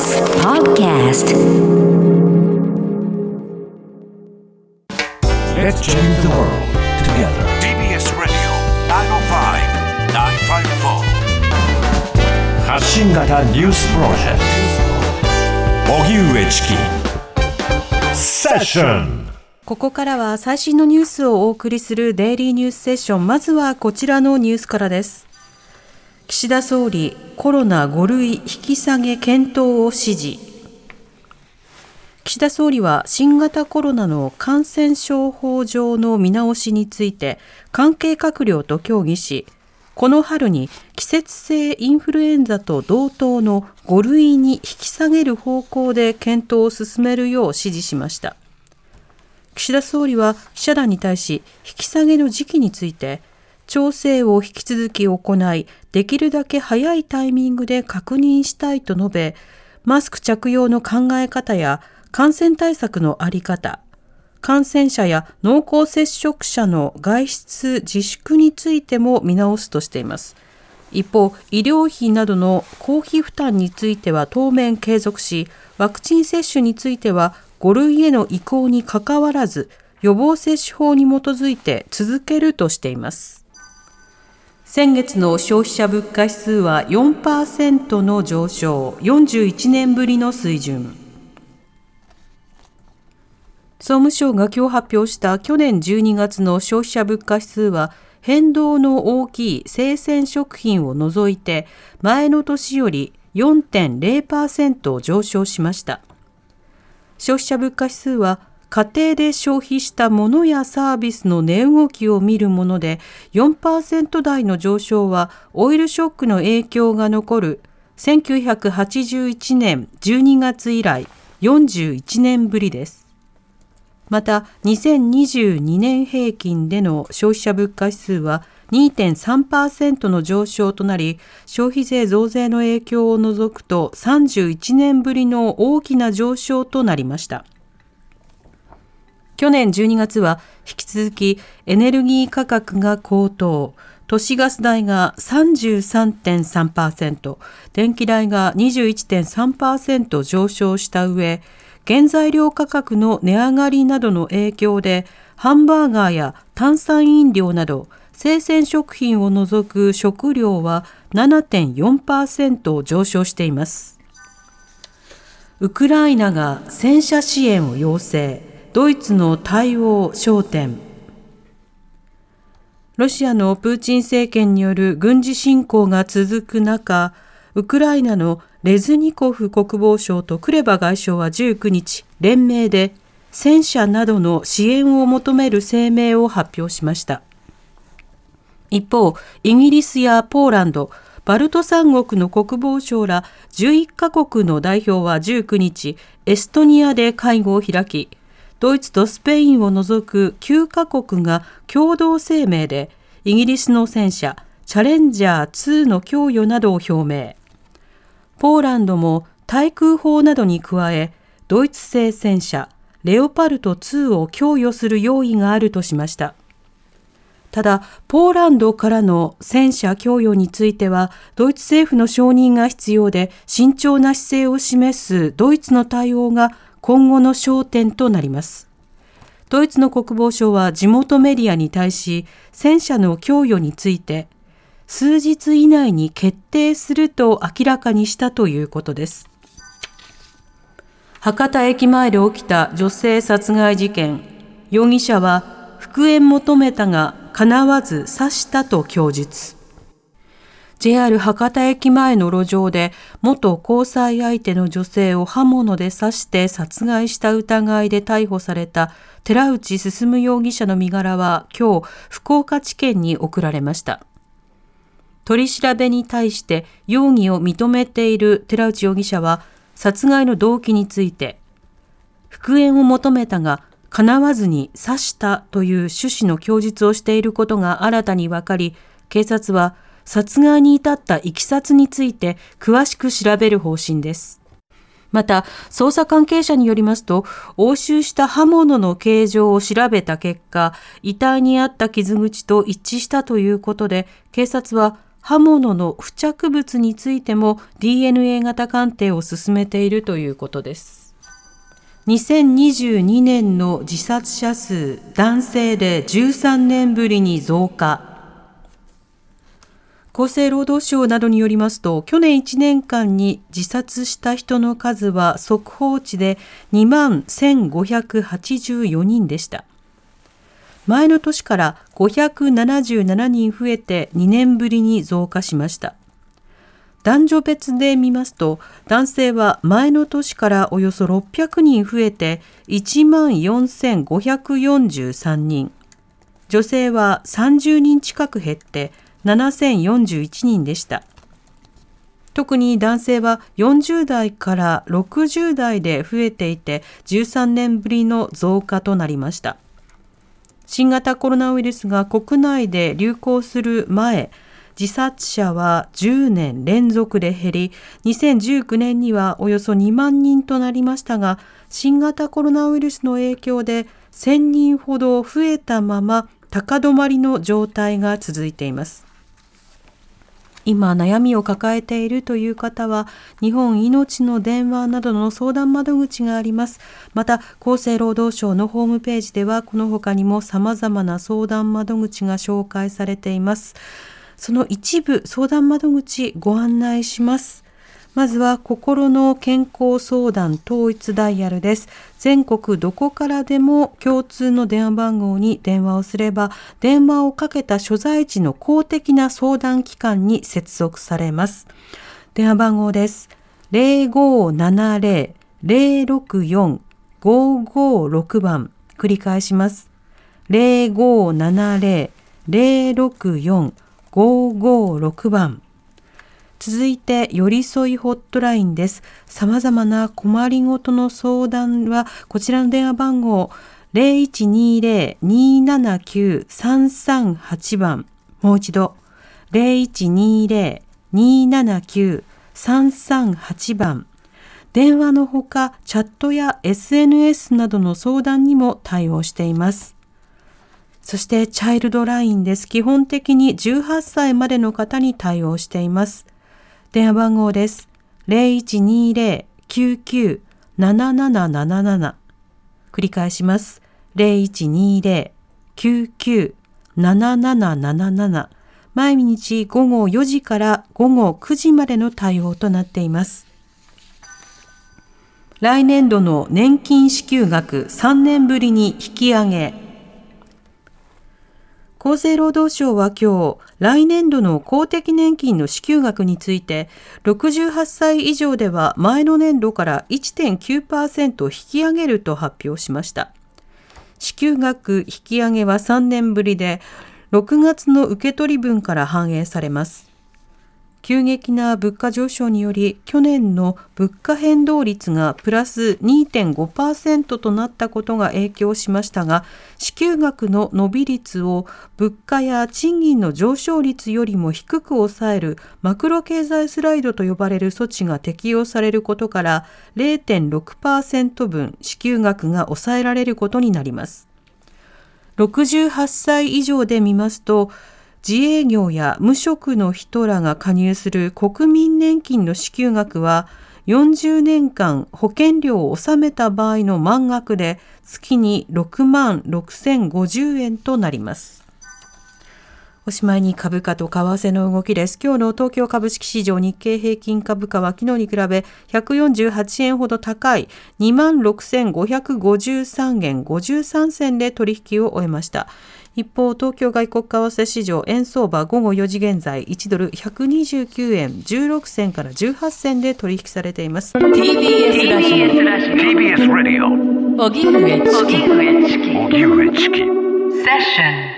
TBS Podcast Let's change the world together. TBS Radio 905-954発信型ニュースプロジェクト荻上チキセッションここからは最新のニュースをお送りするデイリーニュースセッション。まずはこちらのニュースからです。岸田総理、コロナ5類引き下げ検討を指示。岸田総理は新型コロナの感染症法上の見直しについて関係閣僚と協議し、この春に季節性インフルエンザと同等の5類に引き下げる方向で検討を進めるよう指示しました。岸田総理は記者団に対し引き下げの時期について調整を引き続き行いできるだけ早いタイミングで確認したいと述べマスク着用の考え方や感染対策のあり方感染者や濃厚接触者の外出自粛についても見直すとしています。一方医療費などの公費負担については当面継続しワクチン接種については5類への移行にかかわらず予防接種法に基づいて続けるとしています。先月の消費者物価指数は4%の上昇41年ぶりの水準。総務省が今日発表した去年12月の消費者物価指数は変動の大きい生鮮食品を除いて前の年より4.0%上昇しました。消費者物価指数は家庭で消費したものやサービスの値動きを見るもので4%台の上昇はオイルショックの影響が残る1981年12月以来41年ぶりです。また2022年平均での消費者物価指数は2.3%の上昇となり消費税増税の影響を除くと31年ぶりの大きな上昇となりました去年12月は引き続きエネルギー価格が高騰。都市ガス代が33.3%電気代が21.3%上昇した上原材料価格の値上がりなどの影響でハンバーガーや炭酸飲料など生鮮食品を除く食料は7.4%上昇しています。ウクライナが戦車支援を要請。ドイツの対応焦点。ロシアのプーチン政権による軍事侵攻が続く中ウクライナのレズニコフ国防相とクレバ外相は19日連名で戦車などの支援を求める声明を発表しました。一方、イギリスやポーランド、バルト三国の国防相ら11カ国の代表は19日、エストニアで会合を開き、ドイツとスペインを除く9カ国が共同声明で、イギリスの戦車、チャレンジャー2の供与などを表明。ポーランドも対空砲などに加え、ドイツ製戦車、レオパルト2を供与する用意があるとしました。ただ、ポーランドからの戦車供与については、ドイツ政府の承認が必要で、慎重な姿勢を示すドイツの対応が今後の焦点となります。ドイツの国防省は地元メディアに対し、戦車の供与について、数日以内に決定すると明らかにしたということです。博多駅前で起きた女性殺害事件、容疑者は復縁求めたが叶わず刺したと供述。JR 博多駅前の路上で元交際相手の女性を刃物で刺して殺害した疑いで逮捕された寺内進容疑者の身柄は今日福岡地検に送られました。取り調べに対して容疑を認めている寺内容疑者は殺害の動機について復縁を求めたが叶わずに刺したという趣旨の供述をしていることが新たに分かり警察は殺害に至ったいきについて詳しく調べる方針です。また、捜査関係者によりますと、押収した刃物の形状を調べた結果、遺体にあった傷口と一致したということで、警察は刃物の付着物についても DNA 型鑑定を進めているということです。2022年の自殺者数男性で13年ぶりに増加。厚生労働省などによりますと、去年1年間に自殺した人の数は速報値で2万1584人でした。前の年から577人増えて2年ぶりに増加しました。男女別で見ますと、男性は前の年からおよそ600人増えて1万4543人。女性は30人近く減って7041人でした。特に男性は40代から60代で増えていて13年ぶりの増加となりました。新型コロナウイルスが国内で流行する前、自殺者は10年連続で減り、2019年にはおよそ2万人となりましたが、新型コロナウイルスの影響で1000人ほど増えたまま高止まりの状態が続いています。今悩みを抱えているという方は日本命の電話などの相談窓口があります。また厚生労働省のホームページではこの他にも様々な相談窓口が紹介されています。その一部相談窓口ご案内します。まずは心の健康相談統一ダイヤルです。全国どこからでも共通の電話番号に電話をすれば、電話をかけた所在地の公的な相談機関に接続されます。電話番号です。0570-064-556番。繰り返します。0570-064-556番。続いて、寄り添いホットラインです。様々な困りごとの相談は、こちらの電話番号、0120-279-338番。もう一度、0120-279-338番。電話のほか、チャットや SNS などの相談にも対応しています。そして、チャイルドラインです。基本的に18歳までの方に対応しています。電話番号です。0120-99-7777繰り返します。0120-99-7777毎日午後4時から午後9時までの対応となっています。来年度の年金支給額3年ぶりに引き上げ。厚生労働省は今日、来年度の公的年金の支給額について、68歳以上では前の年度から1.9%引き上げると発表しました。支給額引き上げは3年ぶりで、6月の受け取り分から反映されます。急激な物価上昇により去年の物価変動率がプラス2.5%となったことが影響しましたが支給額の伸び率を物価や賃金の上昇率よりも低く抑えるマクロ経済スライドと呼ばれる措置が適用されることから0.6%分支給額が抑えられることになります。68歳以上で見ますと自営業や無職の人らが加入する国民年金の支給額は40年間保険料を納めた場合の満額で月に6万6050円となります。おしまいに株価と為替の動きです。今日の東京株式市場日経平均株価は昨日に比べ148円ほど高い26,553円53銭で取引を終えました。一方、東京外国為替市場円相場午後4時現在1ドル129円16銭から18銭で取引されています。TBS ラジオ TBS ラジオ荻上チキ荻上チキセッション